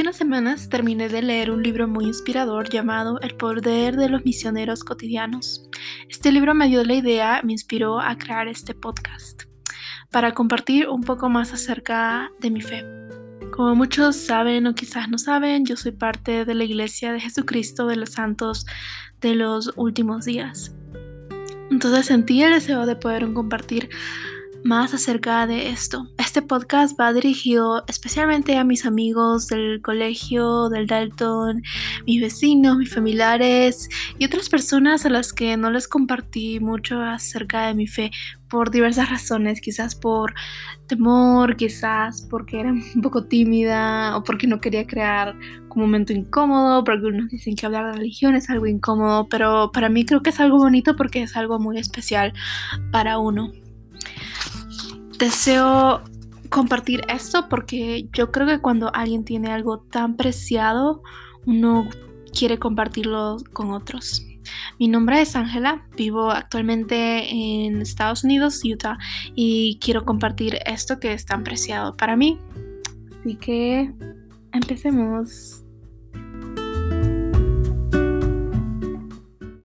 unas semanas terminé de leer un libro muy inspirador llamado El poder de los misioneros cotidianos. Este libro me dio la idea, me inspiró a crear este podcast para compartir un poco más acerca de mi fe. Como muchos saben o quizás no saben, yo soy parte de la Iglesia de Jesucristo de los Santos de los Últimos Días. Entonces sentí el deseo de poder compartir más acerca de esto. Este podcast va dirigido especialmente a mis amigos del colegio, del Dalton, mis vecinos, mis familiares y otras personas a las que no les compartí mucho acerca de mi fe por diversas razones, quizás por temor, quizás porque era un poco tímida o porque no quería crear un momento incómodo, porque algunos dicen que hablar de religión es algo incómodo, pero para mí creo que es algo bonito porque es algo muy especial para uno deseo compartir esto porque yo creo que cuando alguien tiene algo tan preciado, uno quiere compartirlo con otros. Mi nombre es Ángela, vivo actualmente en Estados Unidos, Utah, y quiero compartir esto que es tan preciado para mí. Así que empecemos.